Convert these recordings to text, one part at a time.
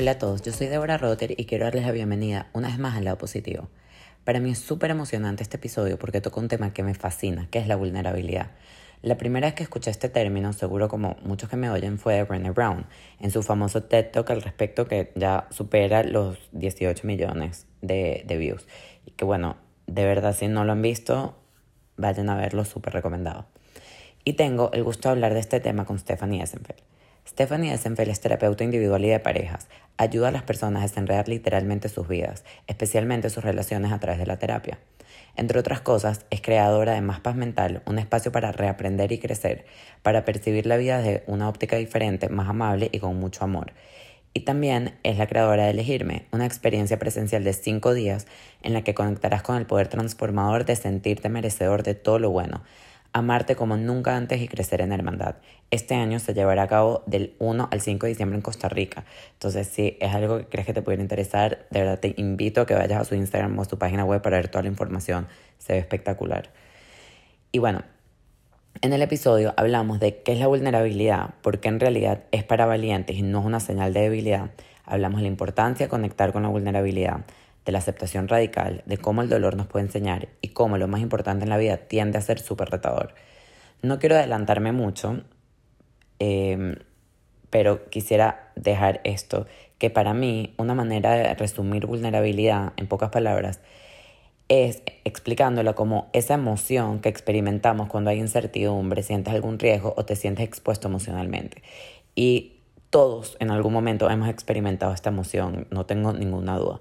Hola a todos, yo soy Deborah Rotter y quiero darles la bienvenida una vez más al lado positivo. Para mí es súper emocionante este episodio porque toca un tema que me fascina, que es la vulnerabilidad. La primera vez que escuché este término, seguro como muchos que me oyen, fue de Brené Brown, en su famoso TED Talk al respecto que ya supera los 18 millones de, de views. Y que bueno, de verdad si no lo han visto, vayan a verlo, súper recomendado. Y tengo el gusto de hablar de este tema con Stephanie Essenfeld. Stephanie Essenfeld es terapeuta individual y de parejas. Ayuda a las personas a desenredar literalmente sus vidas, especialmente sus relaciones a través de la terapia. Entre otras cosas, es creadora de Más Paz Mental, un espacio para reaprender y crecer, para percibir la vida de una óptica diferente, más amable y con mucho amor. Y también es la creadora de Elegirme, una experiencia presencial de cinco días en la que conectarás con el poder transformador de sentirte merecedor de todo lo bueno, amarte como nunca antes y crecer en hermandad. Este año se llevará a cabo del 1 al 5 de diciembre en Costa Rica. Entonces, si es algo que crees que te puede interesar, de verdad te invito a que vayas a su Instagram o a su página web para ver toda la información. Se ve espectacular. Y bueno, en el episodio hablamos de qué es la vulnerabilidad, porque en realidad es para valientes y no es una señal de debilidad. Hablamos de la importancia de conectar con la vulnerabilidad de la aceptación radical, de cómo el dolor nos puede enseñar y cómo lo más importante en la vida tiende a ser súper retador. No quiero adelantarme mucho, em, pero quisiera dejar esto, que para mí una manera de resumir vulnerabilidad en pocas palabras es explicándolo como esa emoción que experimentamos cuando hay incertidumbre, sientes algún riesgo o te sientes expuesto emocionalmente. Y todos en algún momento hemos experimentado esta emoción, no tengo ninguna duda.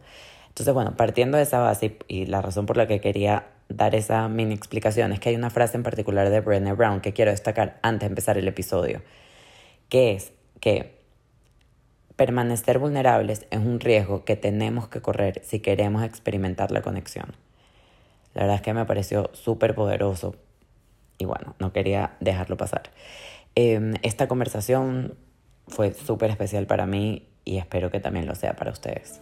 Entonces, bueno, partiendo de esa base y, la razón por la que quería dar esa mini explicación es que hay una frase en particular de Brené Brown que quiero destacar antes de empezar el episodio, que es que permanecer vulnerables es un riesgo que tenemos que correr si queremos experimentar la conexión. La verdad es que me pareció súper poderoso y bueno, no quería dejarlo pasar. Em, esta conversación fue súper especial para mí y espero que también lo sea para ustedes.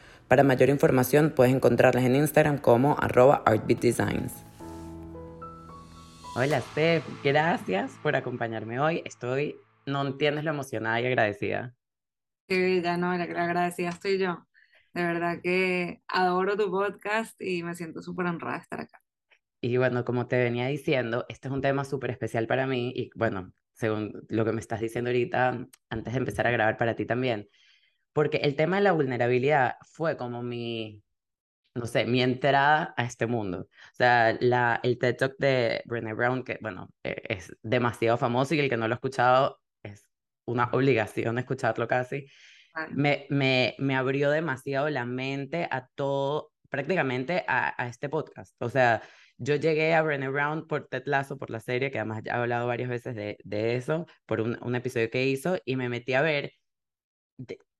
Para mayor información puedes encontrarlas en Instagram como arroba artbeatdesigns. Hola Steph, gracias por acompañarme hoy. Estoy, no entiendes lo emocionada y agradecida. Qué ya no, la agradecida estoy yo. De verdad que adoro tu podcast y me siento súper honrada de estar acá. Y bueno, como te venía diciendo, este es un tema súper especial para mí y bueno, según lo que me estás diciendo ahorita, antes de empezar a grabar para ti también, porque el tema de la vulnerabilidad fue como mi, no sé, mi entrada a este mundo. O sea, la, el TED Talk de Brené Brown, que bueno, e, es demasiado famoso y el que no lo ha escuchado es una obligación escucharlo casi, me, me, me abrió demasiado la mente a todo, prácticamente a, a este podcast. O sea, yo llegué a Brené Brown por Ted Lasso, por la serie, que además ya he hablado varias veces de, de eso, por un, un, episodio que hizo, y me metí a ver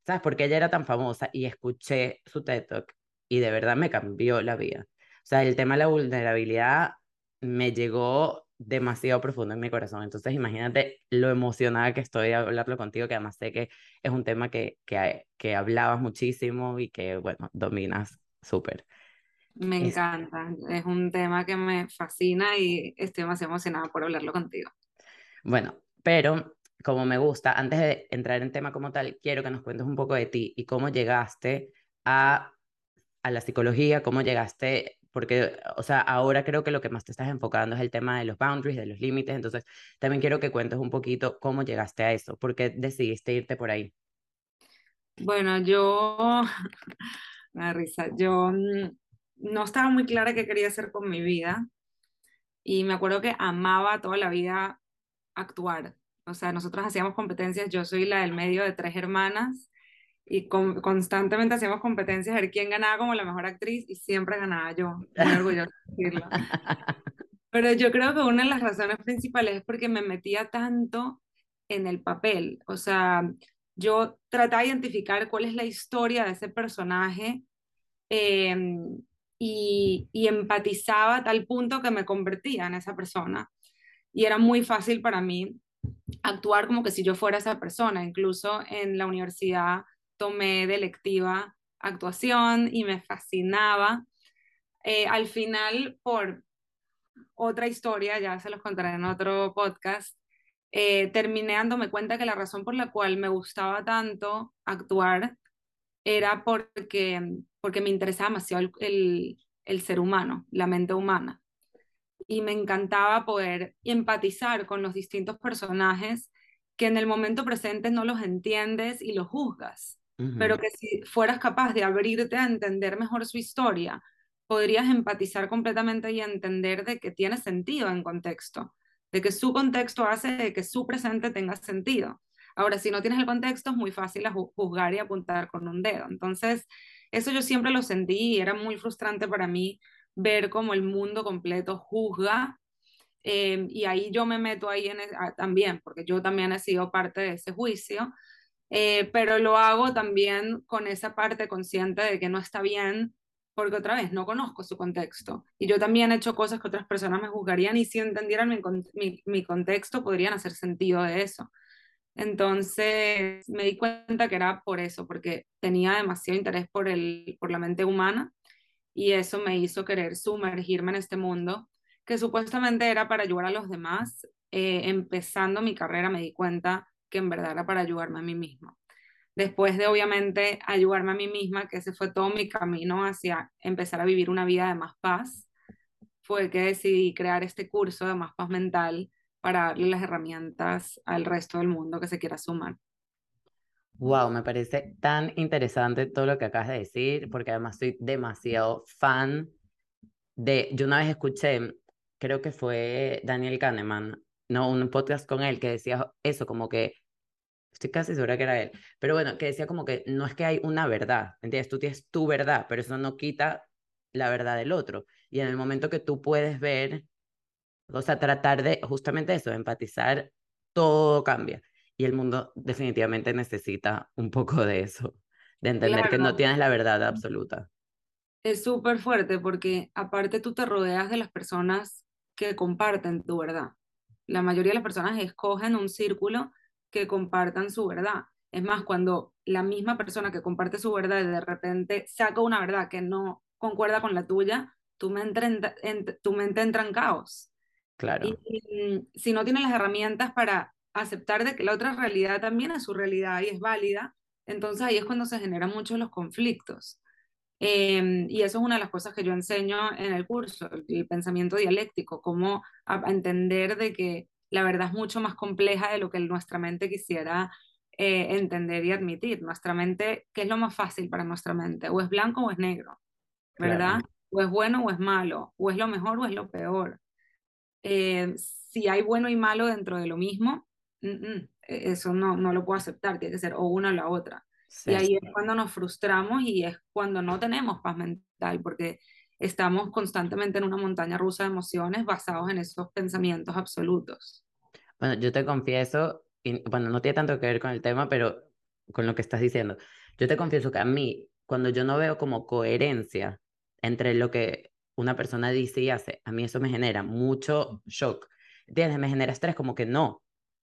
¿sabes? Porque ella era tan famosa y escuché su TED Talk y de verdad me cambió la vida. O sea, el tema de la vulnerabilidad me llegó demasiado profundo en mi corazón. Entonces, imagínate lo emocionada que estoy de hablarlo contigo, que además sé que es un tema que, que, que hablabas muchísimo y que, bueno, dominas súper. Me encanta, es un tema que me fascina y estoy demasiado emocionada por hablarlo contigo. Bueno, pero como me gusta, antes de entrar en tema como tal, quiero que nos cuentes un poco de ti y cómo llegaste a, a la psicología, cómo llegaste, porque, o sea, ahora creo que lo que más te estás enfocando es el tema de los boundaries, de los límites, entonces también quiero que cuentes un poquito cómo llegaste a eso, por qué decidiste irte por ahí. Bueno, yo, da risa, yo mm, no estaba muy clara qué quería hacer con mi vida y me acuerdo que amaba toda la vida actuar o sea, nosotros hacíamos competencias, yo soy la del medio de tres hermanas y constantemente hacíamos competencias a ver quién ganaba como la mejor actriz y siempre ganaba yo, muy orgullosa de decirlo. Pero yo creo que una de las razones principales es porque me metía tanto en el papel. O sea, yo trataba de identificar cuál es la historia de ese personaje em, y, y empatizaba a tal punto que me convertía en esa persona. Y era muy fácil para mí actuar como que si yo fuera esa persona. Incluso en la universidad tomé de actuación y me fascinaba. Eh, al final, por otra historia, ya se los contaré en otro podcast, eh, terminé dándome cuenta que la razón por la cual me gustaba tanto actuar era porque, porque me interesaba demasiado el, el ser humano, la mente humana. Y me encantaba poder empatizar con los distintos personajes que en el momento presente no los entiendes y los juzgas, pero que si fueras capaz de abrirte a entender mejor su historia, podrías empatizar completamente y entender de que tiene sentido en contexto, de que su contexto hace de que su presente tenga sentido. Ahora, si no tienes el contexto, es muy fácil juzgar y apuntar con un dedo. Entonces, eso yo siempre lo sentí y era muy frustrante para mí ver cómo el mundo completo juzga Em, y ahí yo me meto ahí en, ah, también, porque yo también he sido parte de ese juicio, eh, pero lo hago también con esa parte consciente de que no está bien, porque otra vez no conozco su contexto. Y yo también he hecho cosas que otras personas me juzgarían y si entendieran mi, mi, mi contexto podrían hacer sentido de eso. Entonces me di cuenta que era por eso, porque tenía demasiado interés por, el, por la mente humana y eso me hizo querer sumergirme en este mundo que supuestamente era para ayudar a los demás, eh, empezando mi carrera me di cuenta que en verdad era para ayudarme a mí misma. Después de obviamente ayudarme a mí misma, que ese fue todo mi camino hacia empezar a vivir una vida de más paz, fue que decidí crear este curso de más paz mental para darle las herramientas al resto del mundo que se quiera sumar. Wow, me parece tan interesante todo lo que acabas de decir, porque además soy demasiado fan de, yo una vez escuché creo que fue Daniel Kahneman, no, un podcast con él que decía eso, como que, estoy casi segura que era él, pero bueno, que decía como que no es que hay una verdad, ¿entiendes? Tú tienes tu verdad, pero eso no quita la verdad del otro. Y en el momento que tú puedes ver, o sea, tratar de justamente eso, empatizar, todo cambia. Y el mundo definitivamente necesita un poco de eso, de entender que no tienes la verdad absoluta. Es súper fuerte porque aparte tú te rodeas de las personas que comparten tu verdad. La mayoría de las personas escogen un círculo que compartan su verdad. Es más, cuando la misma persona que comparte su verdad de repente saca una verdad que no concuerda con la tuya, tu mente, en, tu mente entra en caos. Claro. Y, si no tienes las herramientas para aceptar de que la otra realidad también es su realidad y es válida, entonces ahí es cuando se generan muchos los conflictos. Em, y eso es una de las cosas que yo enseño en el curso, el, pensamiento dialéctico, cómo entender de que la verdad es mucho más compleja de lo que nuestra mente quisiera eh, entender y admitir. Nuestra mente, ¿qué es lo más fácil para nuestra mente? O es blanco o es negro, ¿verdad? O es bueno o es malo, o es lo mejor o es lo peor. Eh, si hay bueno y malo dentro de lo mismo, eso no, no lo puedo aceptar, tiene que ser o una o la otra. Y ahí es cuando nos frustramos y es cuando no tenemos paz mental, porque estamos constantemente en una montaña rusa de emociones basados en esos pensamientos absolutos. Bueno, yo te confieso, y, bueno, no tiene tanto que ver con el tema, pero con lo que estás diciendo. Yo te confieso que a mí, cuando yo no veo como coherencia entre lo que una persona dice y hace, a mí eso me genera mucho shock. ¿Entiendes? Me genera estrés como que no.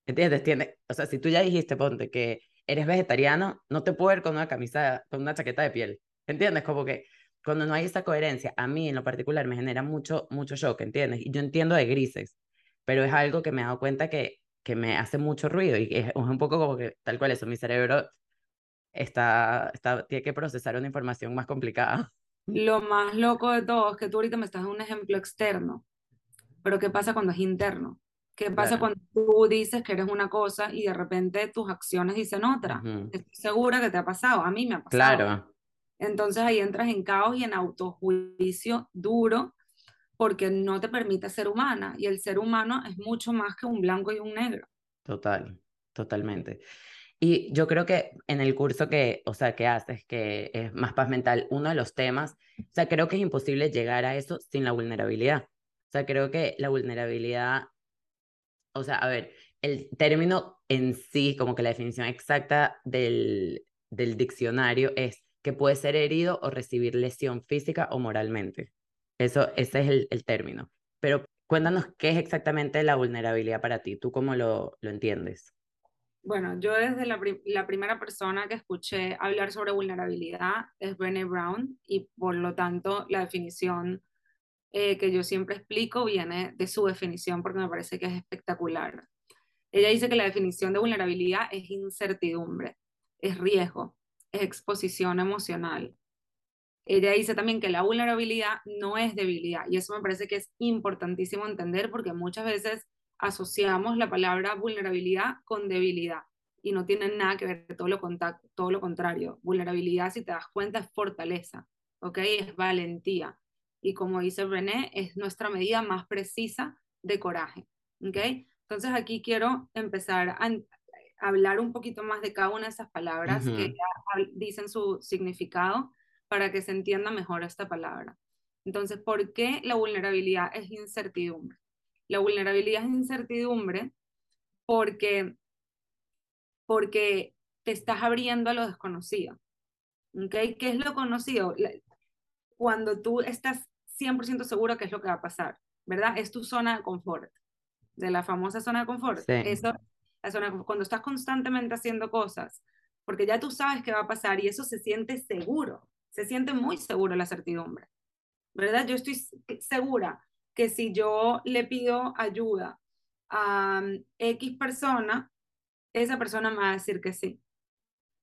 ¿Entiendes? Tiene, o sea, si tú ya dijiste, ponte que eres vegetariano, no te puedo ver con una camisa, con una chaqueta de piel. ¿Entiendes? Como que cuando no hay esa coherencia, a mí en lo particular me genera mucho, mucho shock, ¿entiendes? Y yo entiendo de grises, pero es algo que me he dado cuenta que, que me hace mucho ruido y es, un poco como que tal cual eso, mi cerebro está, está, tiene que procesar una información más complicada. Lo más loco de todo es que tú ahorita me estás dando un ejemplo externo, pero ¿qué pasa cuando es interno? ¿Qué pasa cuando tú dices que eres una cosa y de repente tus acciones dicen otra? Estoy segura que te ha pasado, a mí me ha pasado. Claro. Entonces ahí entras en caos y en autojuicio duro porque no te permite ser humana y el ser humano es mucho más que un blanco y un negro. Total, totalmente. Y yo creo que en el curso que, o sea, que haces, que es más paz mental, uno de los temas, o sea, creo que es imposible llegar a eso sin la vulnerabilidad. O sea, creo que la vulnerabilidad o sea, a ver, el término en sí, como que la definición exacta del, del diccionario es que puede ser herido o recibir lesión física o moralmente. Eso, ese es el, el término. Pero cuéntanos qué es exactamente la vulnerabilidad para ti, tú cómo lo, lo entiendes. Bueno, yo desde la, la, primera persona que escuché hablar sobre vulnerabilidad es Brené Brown y por lo tanto la definición eh, que yo siempre explico viene de su definición porque me parece que es espectacular. Ella dice que la definición de vulnerabilidad es incertidumbre, es riesgo, es exposición emocional. Ella dice también que la vulnerabilidad no es debilidad y eso me parece que es importantísimo entender porque muchas veces asociamos la palabra vulnerabilidad con debilidad y no tienen nada que ver, todo lo, contrario. Vulnerabilidad, si te das cuenta, es fortaleza, ¿ok? Es valentía. Y como dice René, es nuestra medida más precisa de coraje, ¿ok? Entonces aquí quiero empezar a hablar un poquito más de cada una de esas palabras que dicen su significado para que se entienda mejor esta palabra. Entonces, ¿por qué la vulnerabilidad es incertidumbre? La vulnerabilidad es incertidumbre porque, porque te estás abriendo a lo desconocido. ¿okay? ¿Qué es lo conocido? Cuando tú estás 100% seguro que es lo que va a pasar, ¿verdad? Es tu zona de confort, de la famosa zona de confort. Eso, la zona, cuando estás constantemente haciendo cosas, porque ya tú sabes qué va a pasar y eso se siente seguro, se siente muy seguro la certidumbre, ¿verdad? Yo estoy segura que si yo le pido ayuda a mm, X persona, esa persona me va a decir que sí.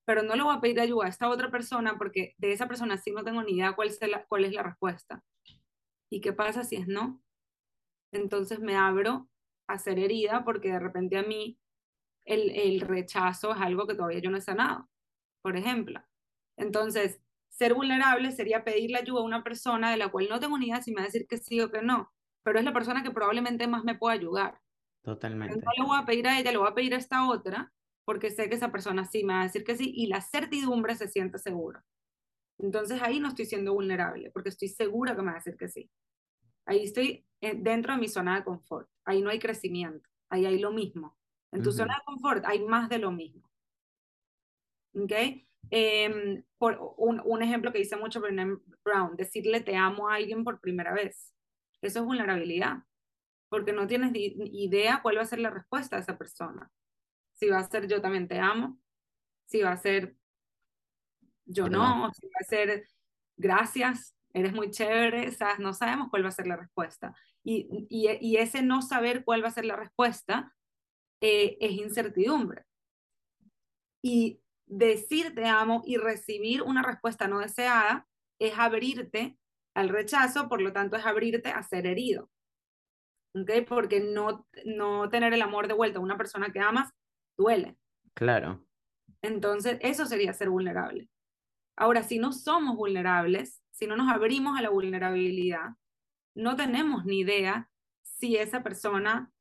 Pero no le voy a pedir ayuda a esta otra persona porque de esa persona sí no tengo ni idea cuál es la, cuál es la respuesta. ¿Y qué pasa si es no? Entonces me abro a ser herida porque de repente a mí el, el rechazo es algo que todavía yo no he sanado, por ejemplo. Entonces, ser vulnerable sería pedirle ayuda a una persona de la cual no tengo ni idea si me va a decir que sí o que no pero es la persona que probablemente más me pueda ayudar. Totalmente. No le voy a pedir a ella, le voy a pedir a esta otra, porque sé que esa persona sí me va a decir que sí, y la certidumbre se siente segura. Entonces ahí no estoy siendo vulnerable, porque estoy segura que me va a decir que sí. Ahí estoy eh, dentro de mi zona de confort. Ahí no hay crecimiento, ahí hay lo mismo. En tu zona de confort hay más de lo mismo. ¿Ok? Em, por un, un, ejemplo que dice mucho Brené Brown, decirle te amo a alguien por primera vez. Eso es vulnerabilidad, porque no tienes idea cuál va a ser la respuesta de esa persona. Si va a ser yo también te amo, si va a ser yo no, si va a ser gracias, eres muy chévere, ¿sabes? no sabemos cuál va a ser la respuesta. Y, y, ese no saber cuál va a ser la respuesta eh, es incertidumbre. Y decir te amo y recibir una respuesta no deseada es abrirte al rechazo, por lo tanto es abrirte a ser herido. ¿Okay? Porque no, no tener el amor de vuelta a una persona que amas duele. Claro. Entonces, eso sería ser vulnerable. Ahora, si no somos vulnerables, si no nos abrimos a la vulnerabilidad, no tenemos ni idea si esa persona,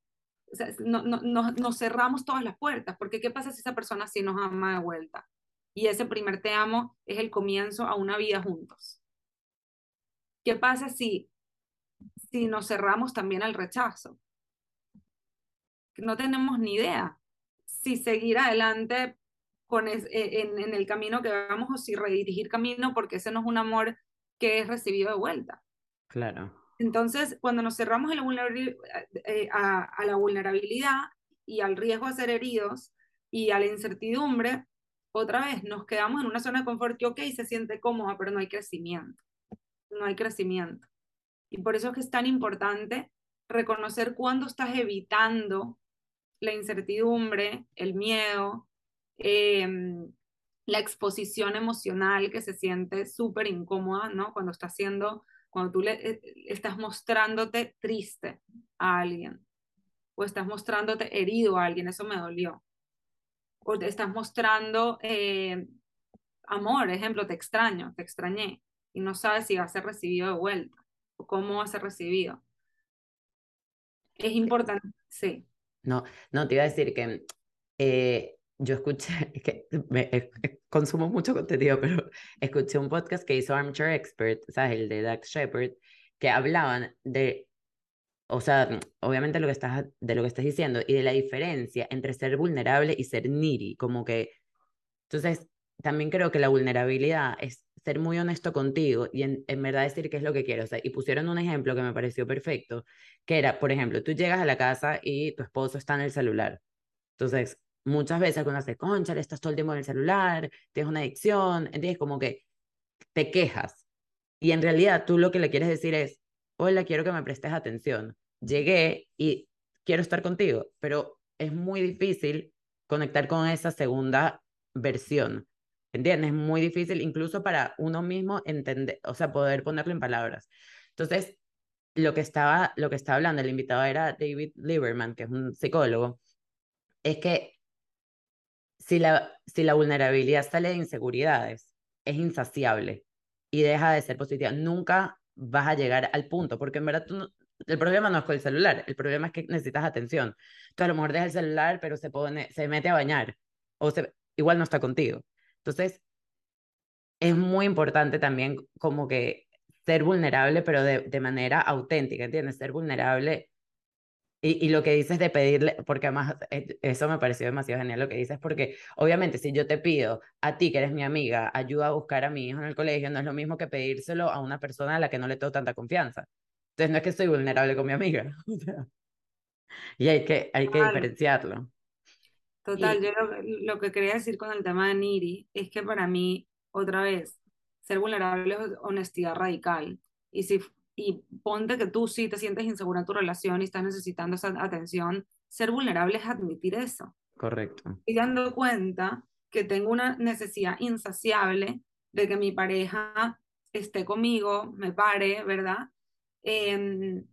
o sea, no, no, no, nos cerramos todas las puertas, porque ¿qué pasa si esa persona sí nos ama de vuelta? Y ese primer te amo es el comienzo a una vida juntos. ¿Qué pasa si, si nos cerramos también al rechazo? No tenemos ni idea si seguir adelante con e, en, el camino que vamos o si redirigir camino porque ese no es un amor que es recibido de vuelta. Claro. Entonces, cuando nos cerramos a la, vulnerabilidad, eh, a la vulnerabilidad y al riesgo de ser heridos y a la incertidumbre, otra vez nos quedamos en una zona de confort que, ok, se siente cómoda, pero no hay crecimiento no hay crecimiento. Y por eso es que es tan importante reconocer cuándo estás evitando la incertidumbre, el miedo, em, la exposición emocional que se siente súper incómoda, ¿no? Cuando estás haciendo, cuando tú le, eh, estás mostrándote triste a alguien, o estás mostrándote herido a alguien, eso me dolió, o te estás mostrando eh, amor, ejemplo, te extraño, te extrañé, y no sabes si va a ser recibido de vuelta o cómo va a ser recibido. Es importante, sí. No, no, te iba a decir que eh, yo escuché, que me, consumo mucho contenido, pero escuché un podcast que hizo Armchair Expert, ¿sabes? El de Dax Shepard, que hablaban de, o sea, obviamente lo que estás, de lo que estás diciendo y de la diferencia entre ser vulnerable y ser needy, como que, entonces, también creo que la vulnerabilidad es ser muy honesto contigo y en, en verdad decir qué es lo que quieres. O sea, y pusieron un ejemplo que me pareció perfecto, que era, por ejemplo, tú llegas a la casa y tu esposo está en el celular. Entonces, muchas veces cuando hace, concha, estás todo el tiempo en el celular, tienes una adicción, entiendes, como que te quejas. Y en realidad tú lo que le quieres decir es, hola, quiero que me prestes atención. Llegué y quiero estar contigo, pero es muy difícil conectar con esa segunda versión. ¿Entiendes? Es muy difícil incluso para uno mismo entender, o sea, poder ponerlo en palabras. Entonces, lo que estaba, lo que estaba hablando el invitado era David Lieberman, que es un psicólogo, es que si la, si la vulnerabilidad sale de inseguridades, es insaciable y deja de ser positiva. Nunca vas a llegar al punto, porque en verdad tú el problema no es con el celular, el problema es que necesitas atención. Entonces a lo mejor deja el celular, pero se, pone, se mete a bañar, o se, igual no está contigo. Entonces, es muy importante también como que ser vulnerable, pero de, de manera auténtica, ¿entiendes? Ser vulnerable y, y, lo que dices de pedirle, porque además eh, eso me pareció demasiado genial lo que dices, porque obviamente si yo te pido a ti, que eres mi amiga, ayuda a buscar a mi hijo en el colegio, no es lo mismo que pedírselo a una persona a la que no le tengo tanta confianza. Entonces no es que estoy vulnerable con mi amiga. y hay que, hay que diferenciarlo. Total, yo lo, lo, que quería decir con el tema de Niri es que para mí, otra vez, ser vulnerable es honestidad radical. Y si y ponte que tú sí te sientes insegura en tu relación y estás necesitando esa atención, ser vulnerable es admitir eso. Correcto. Y dando cuenta que tengo una necesidad insaciable de que mi pareja esté conmigo, me pare, ¿verdad? Eh,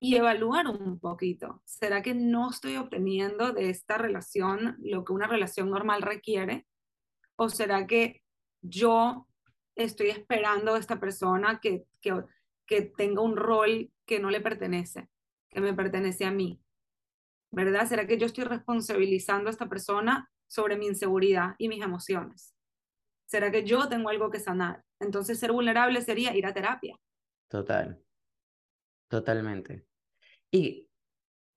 y evaluar un poquito. ¿Será que no estoy obteniendo de esta relación lo que una relación normal requiere? ¿O será que yo estoy esperando a esta persona que, que que tenga un rol que no le pertenece, que me pertenece a mí. ¿Verdad? ¿Será que yo estoy responsabilizando a esta persona sobre mi inseguridad y mis emociones? ¿Será que yo tengo algo que sanar? Entonces ser vulnerable sería ir a terapia. Total. Totalmente. ¿Y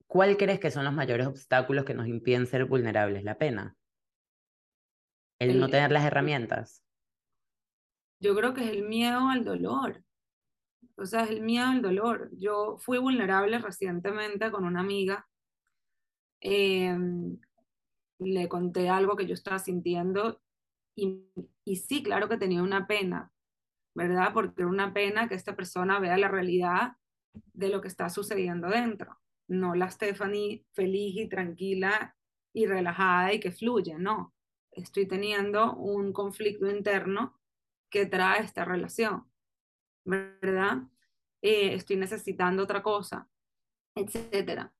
cuál crees que son los mayores obstáculos que nos impiden ser vulnerables? La pena. El, el no tener las herramientas. Yo creo que es el miedo al dolor o sea, es el miedo al dolor. Yo fui vulnerable recientemente con una amiga. Em, le conté algo que yo estaba sintiendo y, y sí, claro que tenía una pena, ¿verdad? Porque era una pena que esta persona vea la realidad de lo que está sucediendo dentro. No la Stephanie feliz y tranquila y relajada y que fluye, no. Estoy teniendo un conflicto interno que trae esta relación. ¿verdad? Eh, estoy necesitando otra cosa, etcétera.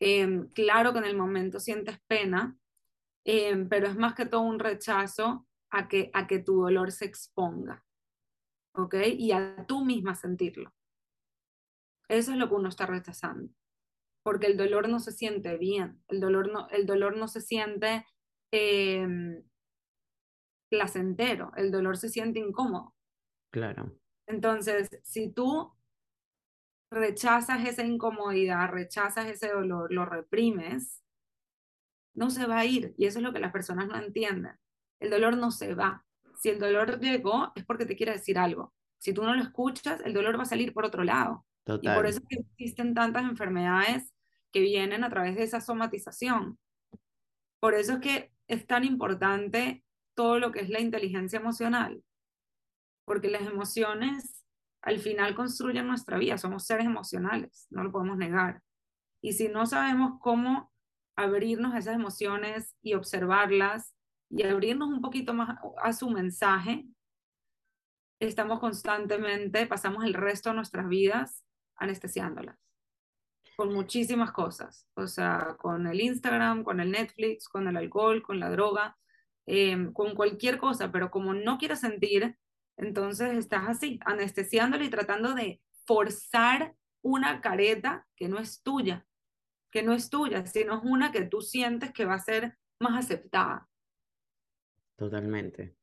Em, claro que en el momento sientes pena, em, pero es más que todo un rechazo a que, a que tu dolor se exponga, ¿ok? Y a tú misma sentirlo. Eso es lo que uno está rechazando, porque el dolor no se siente bien, el dolor no, el dolor no se siente eh, placentero, el dolor se siente incómodo. Claro. Entonces, si tú rechazas esa incomodidad, rechazas ese dolor, lo reprimes, no se va a ir. Y eso es lo que las personas no entienden. El dolor no se va. Si el dolor llegó, es porque te quiere decir algo. Si tú no lo escuchas, el dolor va a salir por otro lado. Y por eso existen tantas enfermedades que vienen a través de esa somatización. Por eso es que es tan importante todo lo que es la inteligencia emocional porque las emociones al final construyen nuestra vida, somos seres emocionales, no lo podemos negar. Y si no sabemos cómo abrirnos a esas emociones y observarlas y abrirnos un poquito más a su mensaje, estamos constantemente, pasamos el resto de nuestras vidas anestesiándolas con muchísimas cosas, o sea, con el Instagram, con el Netflix, con el alcohol, con la droga, eh, con cualquier cosa, pero como no quieres sentir, entonces estás así, anestesiándole y tratando de forzar una careta que no es tuya, que no es tuya, sino es una que tú sientes que va a ser más aceptada. Totalmente.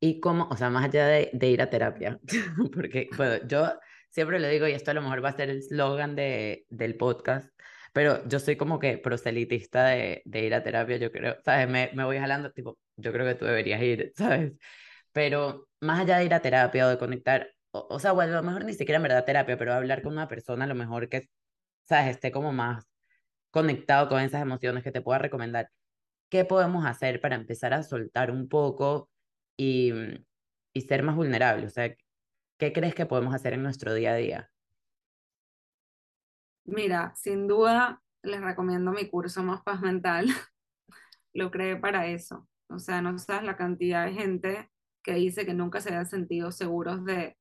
Y cómo, o sea, más allá de, ir a terapia, porque bueno, yo siempre lo digo y esto a lo mejor va a ser el slogan de, del podcast, pero yo soy como que proselitista de, de ir a terapia, yo creo, ¿sabes? Me, me voy jalando, tipo, yo creo que tú deberías ir, ¿sabes? Pero más allá de ir a terapia o de conectar, o, o sea, bueno, a lo mejor ni siquiera en verdad terapia, pero hablar con una persona a lo mejor que, ¿sabes? Esté como más conectado con esas emociones que te pueda recomendar. ¿Qué podemos hacer para empezar a soltar un poco y, y ser más vulnerables? O sea, ¿qué crees que podemos hacer en nuestro día a día? Mira, sin duda les recomiendo mi curso Más Paz Mental. Lo creé para eso. O sea, no sabes la cantidad de gente que dice que nunca se habían sentido seguros de,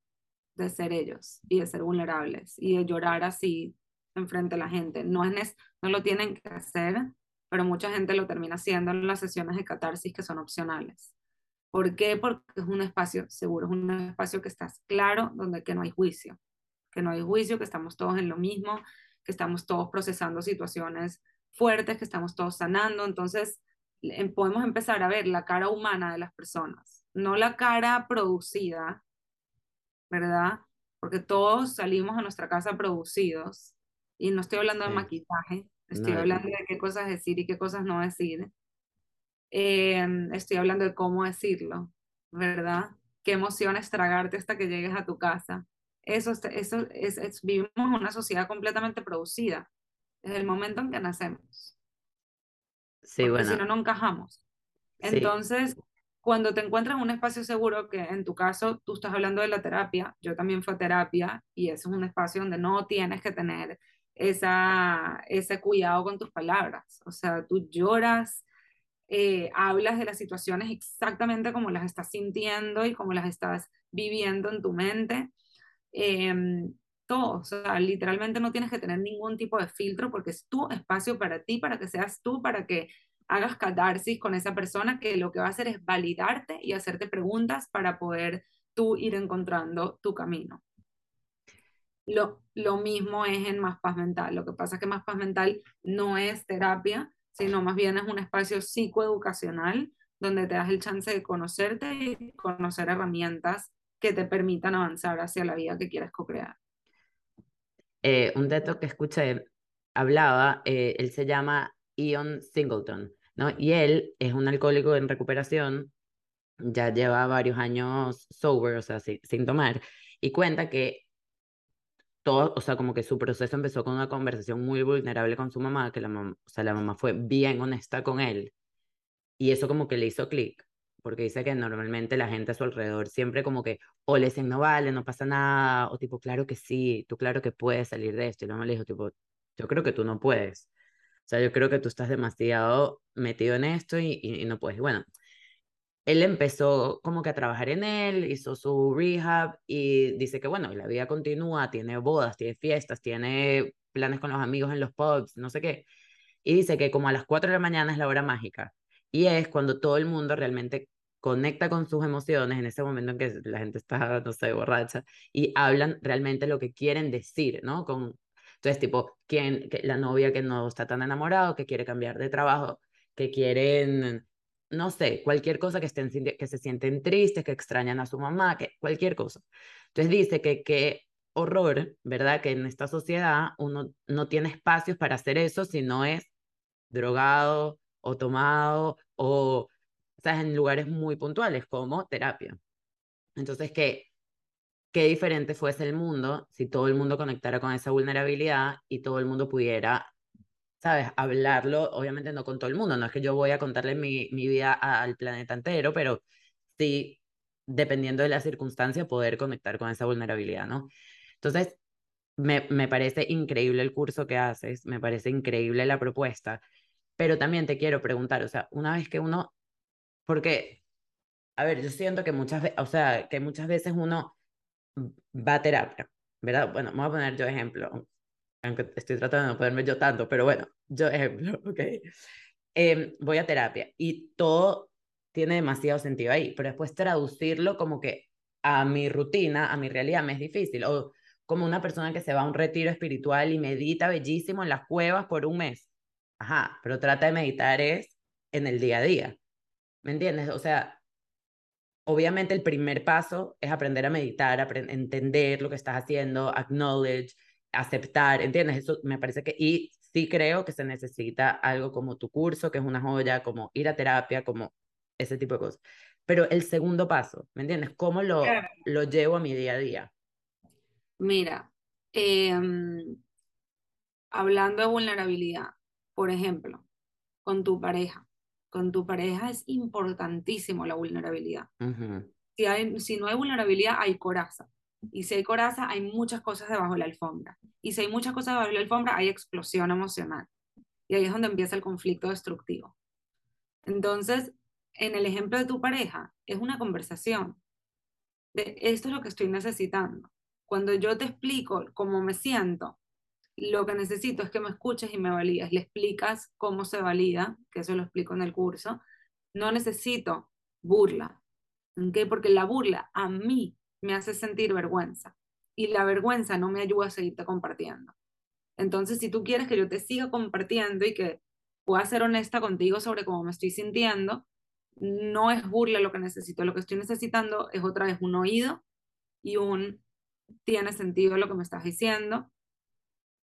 ser ellos y de ser vulnerables y de llorar así enfrente a la gente. No, es no lo tienen que hacer, pero mucha gente lo termina haciendo en las sesiones de catarsis que son opcionales. ¿Por qué? Porque es un espacio seguro, es un espacio que estás claro, donde que no hay juicio, que no hay juicio, que estamos todos en lo mismo, que estamos todos procesando situaciones fuertes, que estamos todos sanando. Entonces, em- podemos empezar a ver la cara humana de las personas, no la cara producida, ¿verdad? Porque todos salimos a nuestra casa producidos y no estoy hablando de maquillaje, estoy No, hablando de qué cosas decir y qué cosas no decir. Eh, estoy hablando de cómo decirlo, ¿verdad? Qué emociones tragarte hasta que llegues a tu casa. Eso, es- eso es, es- vivimos en una sociedad completamente producida desde el momento en que nacemos, sí, porque si bueno, no, no encajamos. sí, Entonces, cuando te encuentras en un espacio seguro, que en tu caso tú estás hablando de la terapia, yo también fui a terapia y eso es un espacio donde no tienes que tener esa, ese cuidado con tus palabras. O sea, tú lloras, eh, hablas de las situaciones exactamente como las estás sintiendo y como las estás viviendo en tu mente. Em, todo, o sea, literalmente no tienes que tener ningún tipo de filtro porque es tu espacio para ti, para que seas tú, para que hagas catarsis con esa persona que lo que va a hacer es validarte y hacerte preguntas para poder tú ir encontrando tu camino. Lo, lo mismo es en Más Paz Mental. Lo que pasa es que Más Paz Mental no es terapia, sino más bien es un espacio psicoeducacional donde te das el chance de conocerte y conocer herramientas que te permitan avanzar hacia la vida que quieres co-crear. eh, un dato que escuché hablaba, eh, él se llama Ian Singleton, ¿no? Y él es un alcohólico en recuperación, ya lleva varios años sober, o sea, sin tomar, y cuenta que todo, o sea, como que su proceso empezó con una conversación muy vulnerable con su mamá, que la mamá, o sea, la mamá fue bien honesta con él, y eso como que le hizo clic, porque dice que normalmente la gente a su alrededor siempre como que o le dicen no vale, no pasa nada, o tipo, claro que sí, tú claro que puedes salir de esto, y mamá le dijo tipo, yo creo que tú no puedes, o sea, yo creo que tú estás demasiado metido en esto y, y, no puedes. Bueno, él empezó como que a trabajar en él, hizo su rehab y dice que bueno, la vida continúa, tiene bodas, tiene fiestas, tiene planes con los amigos en los pubs, no sé qué. Y dice que como a las 4 de la mañana es la hora mágica. Y es cuando todo el mundo realmente conecta con sus emociones en ese momento en que la gente está, no sé, borracha, y hablan realmente lo que quieren decir, ¿no? Con, entonces, tipo, quién, que, la novia que no está tan enamorado, que quiere cambiar de trabajo, que quieren, no sé, cualquier cosa que, estén, que se sienten tristes, que extrañan a su mamá, que cualquier cosa. Entonces dice que, que horror, ¿verdad? Que en esta sociedad uno no tiene espacios para hacer eso si no es drogado o tomado o, ¿sabes? En lugares muy puntuales como terapia. Entonces, ¿qué, qué diferente fuese el mundo si todo el mundo conectara con esa vulnerabilidad y todo el mundo pudiera, ¿sabes? Hablarlo, obviamente no con todo el mundo, no es que yo voy a contarle mi, mi vida al planeta entero, pero sí, dependiendo de la circunstancia, poder conectar con esa vulnerabilidad, ¿no? Entonces, me, me parece increíble el curso que haces, me parece increíble la propuesta, pero también te quiero preguntar, o sea, una vez que uno, porque, a ver, yo siento que muchas veces, o sea, que muchas veces uno va a terapia, ¿verdad? Bueno, me voy a poner yo ejemplo, aunque estoy tratando de no ponerme yo tanto, pero bueno, yo ejemplo, ¿ok? Eh, voy a terapia y todo tiene demasiado sentido ahí, pero después traducirlo como que a mi rutina, a mi realidad me es difícil, o como una persona que se va a un retiro espiritual y medita bellísimo en las cuevas por un mes. Ajá, pero trata de meditar es en el día a día, ¿me entiendes? O sea, obviamente el primer paso es aprender a meditar, entender lo que estás haciendo, acknowledge, aceptar, ¿entiendes? Eso me parece que, y sí creo que se necesita algo como tu curso, que es una joya, como ir a terapia, como ese tipo de cosas. Pero el segundo paso, ¿me entiendes? ¿Cómo lo, lo llevo a mi día a día? Mira, em, hablando de vulnerabilidad, por ejemplo, con tu pareja. Con tu pareja es importantísimo la vulnerabilidad. si, hay, si no hay vulnerabilidad, hay coraza. Y si hay coraza, hay muchas cosas debajo de la alfombra. Y si hay muchas cosas debajo de la alfombra, hay explosión emocional. Y ahí es donde empieza el conflicto destructivo. Entonces, en el ejemplo de tu pareja, es una conversación. De esto es lo que estoy necesitando. Cuando yo te explico cómo me siento, lo que necesito es que me escuches y me validas. Le explicas cómo se valida, que eso lo explico en el curso. No necesito burla, ¿okay? porque la burla a mí me hace sentir vergüenza y la vergüenza no me ayuda a seguirte compartiendo. Entonces, si tú quieres que yo te siga compartiendo y que pueda ser honesta contigo sobre cómo me estoy sintiendo, no es burla lo que necesito. Lo que estoy necesitando es otra vez un oído y un tiene sentido lo que me estás diciendo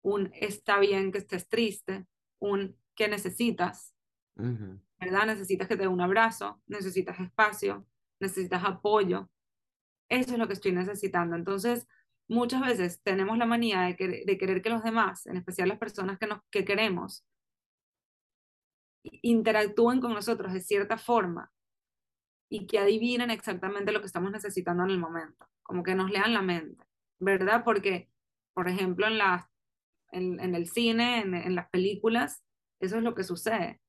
un está bien que estés triste, un que necesitas, ¿verdad? Necesitas que te dé un abrazo, necesitas espacio, necesitas apoyo. Eso es lo que estoy necesitando. Entonces, muchas veces tenemos la manía de, querer que los demás, en especial las personas que, nos, que queremos, interactúen con nosotros de cierta forma y que adivinen exactamente lo que estamos necesitando en el momento, como que nos lean la mente, ¿verdad? Porque, por ejemplo, en las en, el cine, en, las películas, eso es lo que sucede.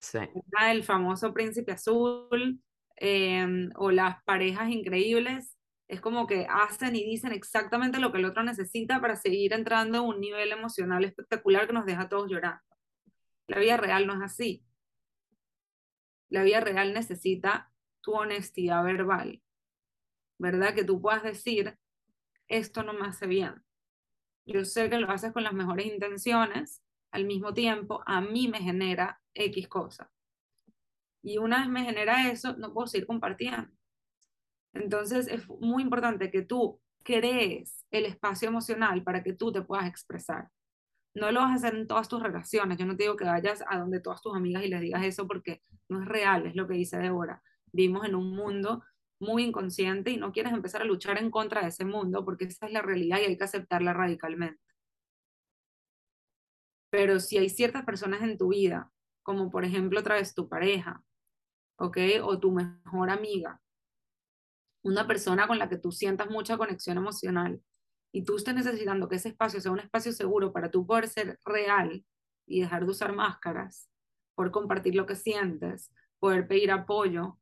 Sí. El famoso príncipe azul em, o las parejas increíbles, es como que hacen y dicen exactamente lo que el otro necesita para seguir entrando a un nivel emocional espectacular que nos deja todos llorando. La vida real no es así. La vida real necesita tu honestidad verbal, ¿verdad? Que tú puedas decir, esto no me hace bien yo sé que lo haces con las mejores intenciones, al mismo tiempo a mí me genera X cosa. Y una vez me genera eso, no puedo seguir compartiendo. Entonces es muy importante que tú crees el espacio emocional para que tú te puedas expresar. No lo vas a hacer en todas tus relaciones. Yo no te digo que vayas a donde todas tus amigas y les digas eso porque no es real, es lo que dice Débora. Vivimos en un mundo muy inconsciente y no quieres empezar a luchar en contra de ese mundo porque esa es la realidad y hay que aceptarla radicalmente. Pero si hay ciertas personas en tu vida, como por ejemplo otra vez tu pareja, ¿ok? O tu mejor amiga, una persona con la que tú sientas mucha conexión emocional y tú estés necesitando que ese espacio sea un espacio seguro para tú poder ser real y dejar de usar máscaras, poder compartir lo que sientes, poder pedir apoyo,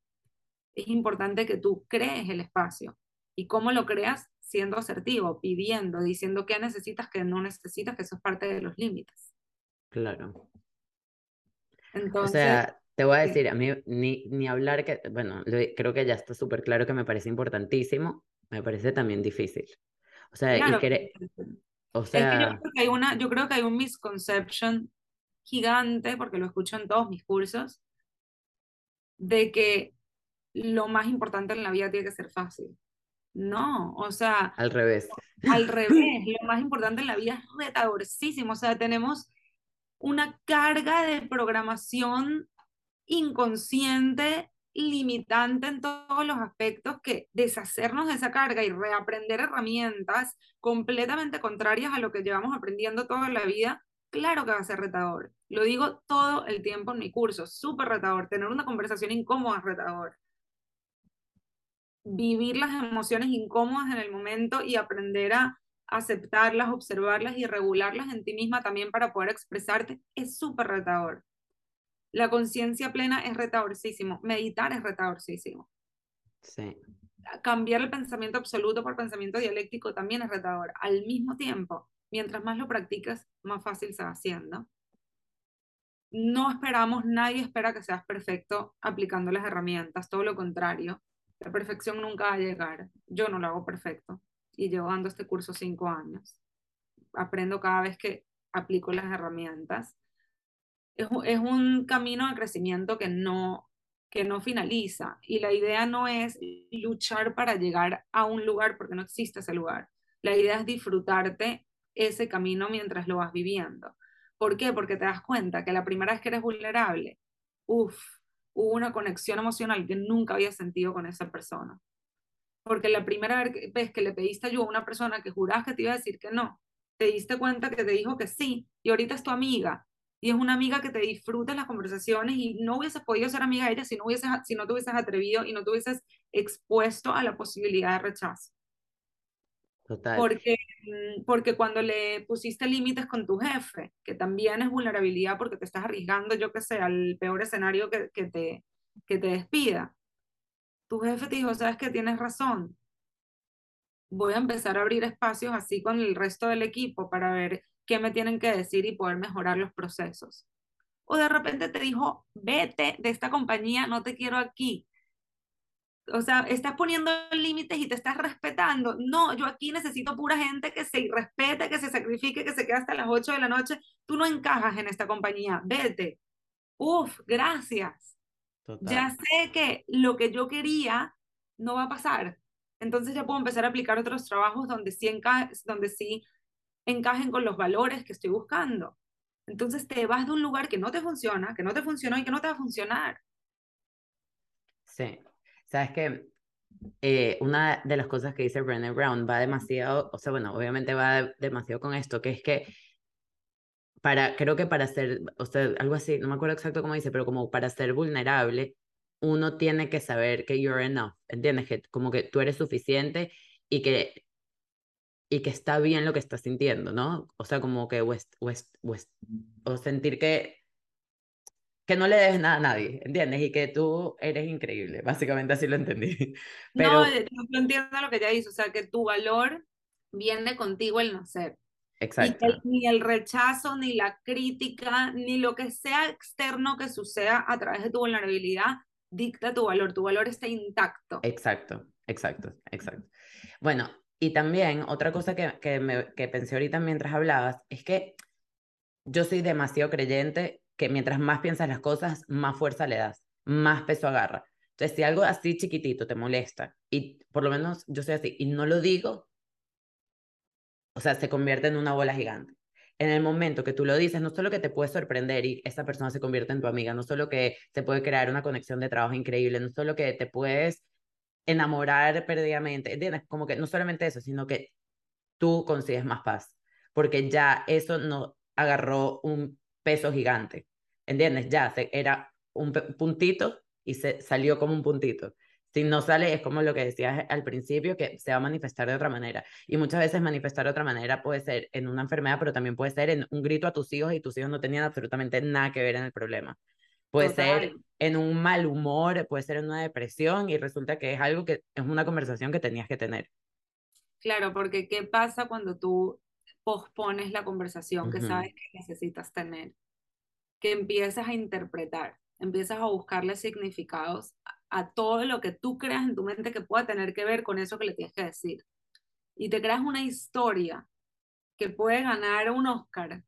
es importante que tú crees el espacio. ¿Y cómo lo creas? Siendo asertivo, pidiendo, diciendo qué necesitas, qué no necesitas, que eso es parte de los límites. Claro. Entonces, o sea, te voy a decir, a mí ni, ni hablar que, bueno, creo que ya está súper claro que me parece importantísimo, me parece también difícil. O sea, y que, o sea... yo, creo que hay una, yo creo que hay un misconception gigante, porque lo escucho en todos mis cursos, de que lo más importante en la vida tiene que ser fácil. No, o sea. Al revés. Al revés, lo más importante en la vida es retadorcísimo. O sea, tenemos una carga de programación inconsciente, limitante en todos los aspectos, que deshacernos de esa carga y reaprender herramientas completamente contrarias a lo que llevamos aprendiendo toda la vida, claro que va a ser retador. Lo digo todo el tiempo en mi curso, súper retador. Tener una conversación incómoda es retador vivir las emociones incómodas en el momento y aprender a aceptarlas, observarlas y regularlas en ti misma también para poder expresarte es súper retador. La conciencia plena es retadorcísimo, meditar es retadorcísimo. Sí. Cambiar el pensamiento absoluto por pensamiento dialéctico también es retador. Al mismo tiempo, mientras más lo practicas, más fácil se va haciendo. No esperamos, nadie espera que seas perfecto aplicando las herramientas, todo lo contrario la perfección nunca va a llegar. Yo no lo hago perfecto y llevo dando este curso cinco años. Aprendo cada vez que aplico las herramientas. Es, es un camino de crecimiento que no, que no finaliza. Y la idea no es luchar para llegar a un lugar porque no existe ese lugar. La idea es disfrutarte ese camino mientras lo vas viviendo. ¿Por qué? Porque te das cuenta que la primera vez que eres vulnerable, uff, hubo una conexión emocional que nunca había sentido con esa persona. Porque la primera vez que le pediste ayuda a una persona que jurabas que te iba a decir que no, te diste cuenta que te dijo que sí, y ahorita es tu amiga, y es una amiga que te disfruta en las conversaciones y no hubieses podido ser amiga de ella si no, hubieses, si no te hubieses atrevido y no te hubieses expuesto a la posibilidad de rechazo. Total. Porque, mm, porque cuando le pusiste límites con tu jefe, que también es vulnerabilidad porque te estás arriesgando, yo que sé, al peor escenario que, que, te, que te despida, tu jefe te dijo, sabes que tienes razón, voy a empezar a abrir espacios así con el resto del equipo para ver qué me tienen que decir y poder mejorar los procesos. O de repente te dijo, vete de esta compañía, no te quiero aquí. O sea, estás poniendo límites y te estás respetando. No, yo aquí necesito pura gente que se respete, que se sacrifique, que se quede hasta las 8 de la noche. Tú no encajas en esta compañía, vete. Uf, gracias. Ya sé que lo que yo quería no va a pasar. Entonces ya puedo empezar a aplicar otros trabajos donde sí, donde sí encajen con los valores que estoy buscando. Entonces te vas de un lugar que no te funciona, que no te funcionó y que no te va a funcionar. Sí, sabes que eh, una de las cosas que dice Brené Brown va demasiado, o sea, bueno, obviamente va demasiado con esto, que es que para, creo que para ser, o sea, algo así, no me acuerdo exacto cómo dice, pero como para ser vulnerable, uno tiene que saber que you're enough, ¿entiendes? Que como que tú eres suficiente y que y que está bien lo que estás sintiendo, ¿no? O sea, como que West, West, West, o sentir que que no le debes nada a nadie, ¿entiendes? Y que tú eres increíble, básicamente así lo entendí. Pero... No, yo entiendo lo que ya dice, o sea, que tu valor viene contigo el nacer. Exacto. Y que ni el rechazo, ni la crítica, ni lo que sea externo que suceda a través de tu vulnerabilidad dicta tu valor, tu valor está intacto. Exacto, exacto, exacto. Bueno, y también otra cosa que, que, me, que pensé ahorita mientras hablabas es que yo soy demasiado creyente que mientras más piensas las cosas, más fuerza le das, más peso agarra. Entonces, si algo así chiquitito te molesta, y por lo menos yo soy así, y no lo digo, o sea, se convierte en una bola gigante. En el momento que tú lo dices, no solo que te puede sorprender y esa persona se convierte en tu amiga, no solo que se puede crear una conexión de trabajo increíble, no solo que te puedes enamorar perdidamente, ¿entiendes? Como que no solamente eso, sino que tú consigues más paz, porque ya eso no agarró un peso gigante, ¿entiendes? Ya se, era un puntito y se salió como un puntito. Si no sale, es como lo que decías al principio, que se va a manifestar de otra manera. Y muchas veces manifestar de otra manera puede ser en una enfermedad, pero también puede ser en un grito a tus hijos y tus hijos no tenían absolutamente nada que ver en el problema. Puede ser en un mal humor, puede ser en una depresión y resulta que es algo que es una conversación que tenías que tener. Claro, porque ¿qué pasa cuando tú pospones la conversación que sabes que necesitas tener? Que empiezas a interpretar, empiezas a buscarle significados a todo lo que tú creas en tu mente que pueda tener que ver con eso que le tienes que decir. Y te creas una historia que puede ganar un Oscar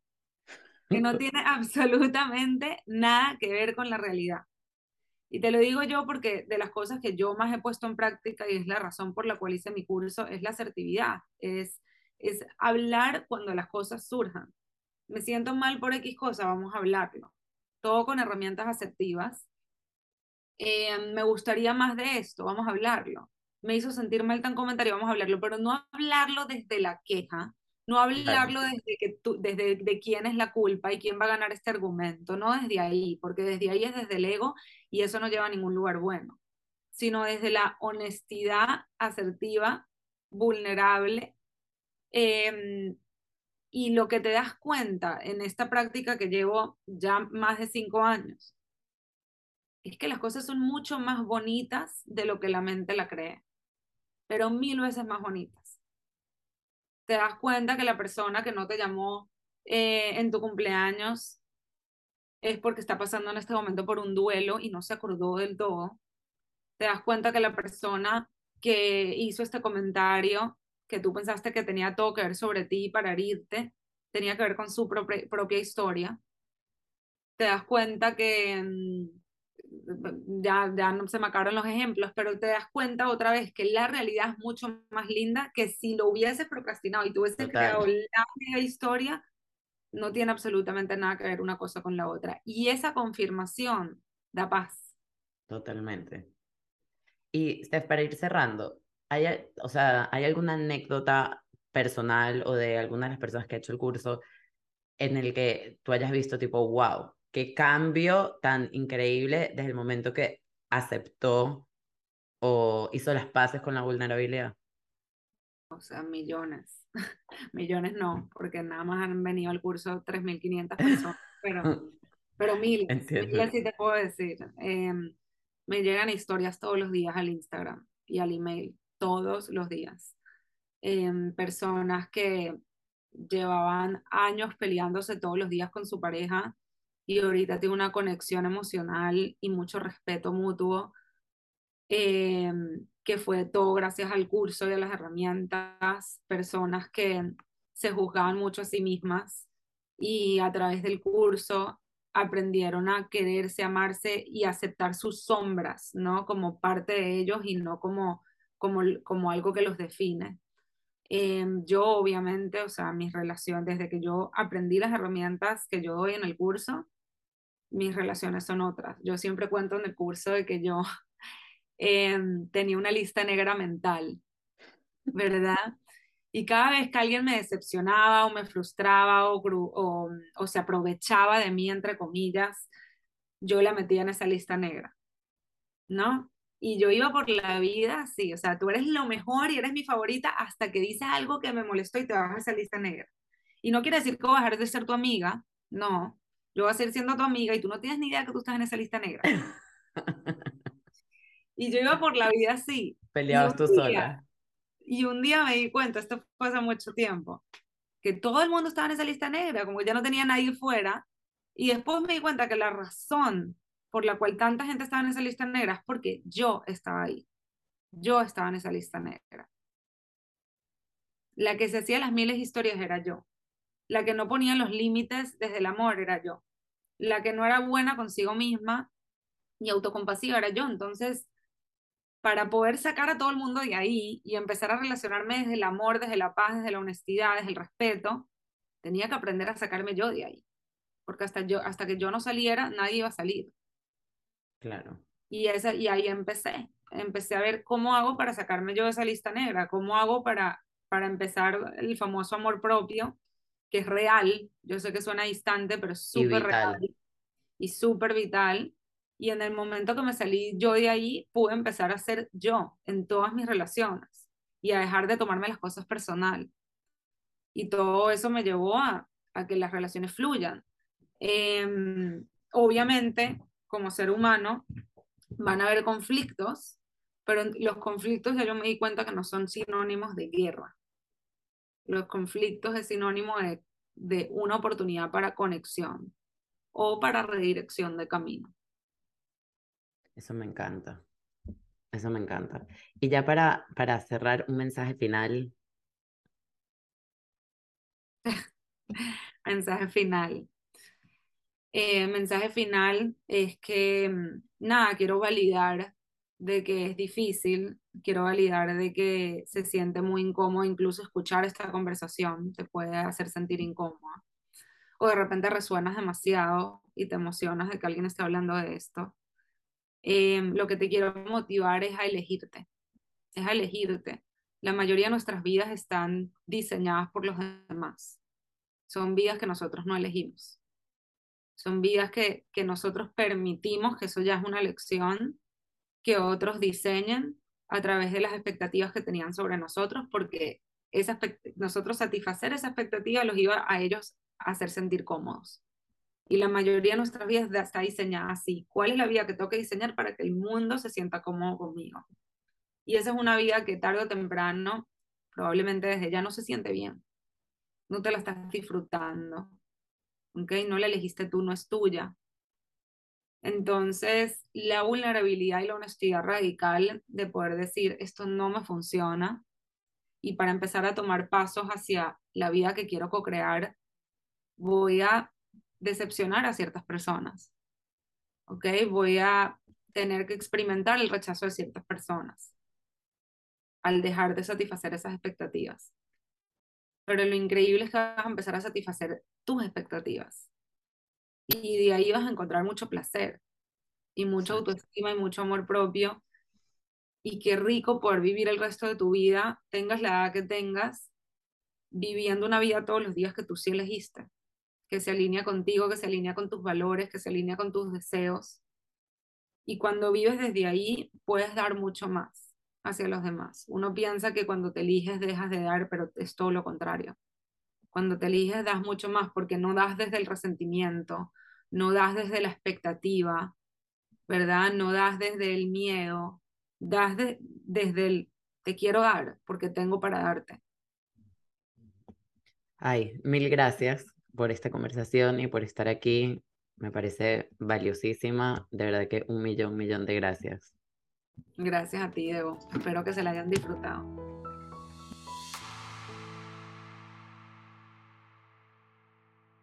que no tiene absolutamente nada que ver con la realidad. Y te lo digo yo porque de las cosas que yo más he puesto en práctica y es la razón por la cual hice mi curso es la asertividad, es, es hablar cuando las cosas surjan. Me siento mal por X cosa, vamos a hablarlo. Todo con herramientas asertivas. Eh, me gustaría más de esto, vamos a hablarlo. Me hizo sentir mal tan comentario, vamos a hablarlo, pero no hablarlo desde la queja, no hablarlo desde, que tú, desde de quién es la culpa y quién va a ganar este argumento, no desde ahí, porque desde ahí es desde el ego y eso no lleva a ningún lugar bueno, sino desde la honestidad asertiva, vulnerable. Em, y lo que te das cuenta en esta práctica que llevo ya más de cinco años, es que las cosas son mucho más bonitas de lo que la mente la cree, pero mil veces más bonitas te das cuenta que la persona que no te llamó eh, en tu cumpleaños es porque está pasando en este momento por un duelo y no se acordó del todo. Te das cuenta que la persona que hizo este comentario, que tú pensaste que tenía todo que ver sobre ti para herirte, tenía que ver con su propia, propia historia. Te das cuenta que, mm, ya, ya no se me acabaron los ejemplos, pero te das cuenta otra vez que la realidad es mucho más linda que si lo hubieses procrastinado y tú hubieses creado la mega historia, no tiene absolutamente nada que ver una cosa con la otra. Y esa confirmación da paz. Totalmente. Y Steph, para ir cerrando, ¿hay, o sea, ¿hay alguna anécdota personal o de alguna de las personas que ha hecho el curso en el que tú hayas visto tipo, wow, qué cambio tan increíble desde el momento que aceptó o hizo las paces con la vulnerabilidad? O sea, millones. millones no, porque nada más han venido al curso 3.500 personas, pero, pero miles. Entiendo. así te puedo decir. Em, me llegan historias todos los días al Instagram y al email, todos los días. Em, personas que llevaban años peleándose todos los días con su pareja y ahorita tengo una conexión emocional y mucho respeto mutuo, em, que fue todo gracias al curso y a las herramientas, personas que se juzgaban mucho a sí mismas y a través del curso aprendieron a quererse, amarse y aceptar sus sombras, ¿no? Como parte de ellos y no como, como, como algo que los define. Em, yo obviamente, o sea, mis relaciones, desde que yo aprendí las herramientas que yo doy en el curso, mis relaciones son otras. Yo siempre cuento en el curso de que yo em, tenía una lista negra mental, ¿verdad? Y cada vez que alguien me decepcionaba o me frustraba o, o, se aprovechaba de mí, entre comillas, yo la metía en esa lista negra, ¿no? Y yo iba por la vida así, o sea, tú eres lo mejor y eres mi favorita hasta que dices algo que me molestó y te vas a esa lista negra. Y no quiere decir que dejar de ser tu amiga, no, yo voy a seguir siendo tu amiga y tú no tienes ni idea que tú estás en esa lista negra. y yo iba por la vida así. Peleabas tú sola. Y un día me di cuenta, esto fue hace mucho tiempo, que todo el mundo estaba en esa lista negra, como que ya no tenía nadie fuera. Y después me di cuenta que la razón por la cual tanta gente estaba en esa lista negra es porque yo estaba ahí. Yo estaba en esa lista negra. La que se hacía las miles de historias era yo. La que no ponía los límites desde el amor era yo. La que no era buena consigo misma y autocompasiva era yo. Entonces, para poder sacar a todo el mundo de ahí y empezar a relacionarme desde el amor, desde la paz, desde la honestidad, desde el respeto, tenía que aprender a sacarme yo de ahí. Porque hasta, yo, hasta que yo no saliera, nadie iba a salir. Claro. Y, esa, y ahí empecé. Empecé a ver cómo hago para sacarme yo de esa lista negra, cómo hago para, para empezar el famoso amor propio que es real, yo sé que suena distante, pero es súper real y súper vital. Y en el momento que me salí yo de ahí, pude empezar a ser yo en todas mis relaciones y a dejar de tomarme las cosas personal. Y todo eso me llevó a, a que las relaciones fluyan. Em, obviamente, como ser humano, van a haber conflictos, pero los conflictos ya yo me di cuenta que no son sinónimos de guerra. Los conflictos es sinónimo de, de una oportunidad para conexión o para redirección de camino. Eso me encanta. Eso me encanta. Y ya para, para cerrar, un mensaje final. mensaje final. Eh, mensaje final es que, mm, nada, quiero validar de que es difícil, quiero validar de que se siente muy incómodo, incluso escuchar esta conversación te puede hacer sentir incómoda. O de repente resuenas demasiado y te emocionas de que alguien esté hablando de esto. Em, lo que te quiero motivar es a elegirte, es a elegirte. La mayoría de nuestras vidas están diseñadas por los demás. Son vidas que nosotros no elegimos. Son vidas que, que nosotros permitimos, que eso ya es una elección, que otros diseñen a través de las expectativas que tenían sobre nosotros, porque esa, nosotros satisfacer esa expectativa los iba a ellos a hacer sentir cómodos. Y la mayoría de nuestras vidas está diseñada así. ¿Cuál es la vida que tengo que diseñar para que el mundo se sienta cómodo conmigo? Y esa es una vida que tarde o temprano, probablemente desde ya no se siente bien. No te la estás disfrutando. ¿Ok? No la elegiste tú, no es tuya. Entonces, la vulnerabilidad y la honestidad radical de poder decir, esto no me funciona, y para empezar a tomar pasos hacia la vida que quiero co-crear, voy a decepcionar a ciertas personas. ¿Ok? Voy a tener que experimentar el rechazo de ciertas personas al dejar de satisfacer esas expectativas. Pero lo increíble es que vas a empezar a satisfacer tus expectativas. Y de ahí vas a encontrar mucho placer y mucha autoestima y mucho amor propio. Y qué rico poder vivir el resto de tu vida, tengas la edad que tengas, viviendo una vida todos los días que tú sí elegiste, que se alinea contigo, que se alinea con tus valores, que se alinea con tus deseos. Y cuando vives desde ahí, puedes dar mucho más hacia los demás. Uno piensa que cuando te eliges dejas de dar, pero es todo lo contrario. Cuando te eliges das mucho más porque no das desde el resentimiento, no das desde la expectativa, ¿verdad? No das desde el miedo, das desde el te quiero dar porque tengo para darte. Ay, mil gracias por esta conversación y por estar aquí. Me parece valiosísima. De verdad que un millón, millón de gracias. Gracias a ti, Debo. Espero que se la hayan disfrutado.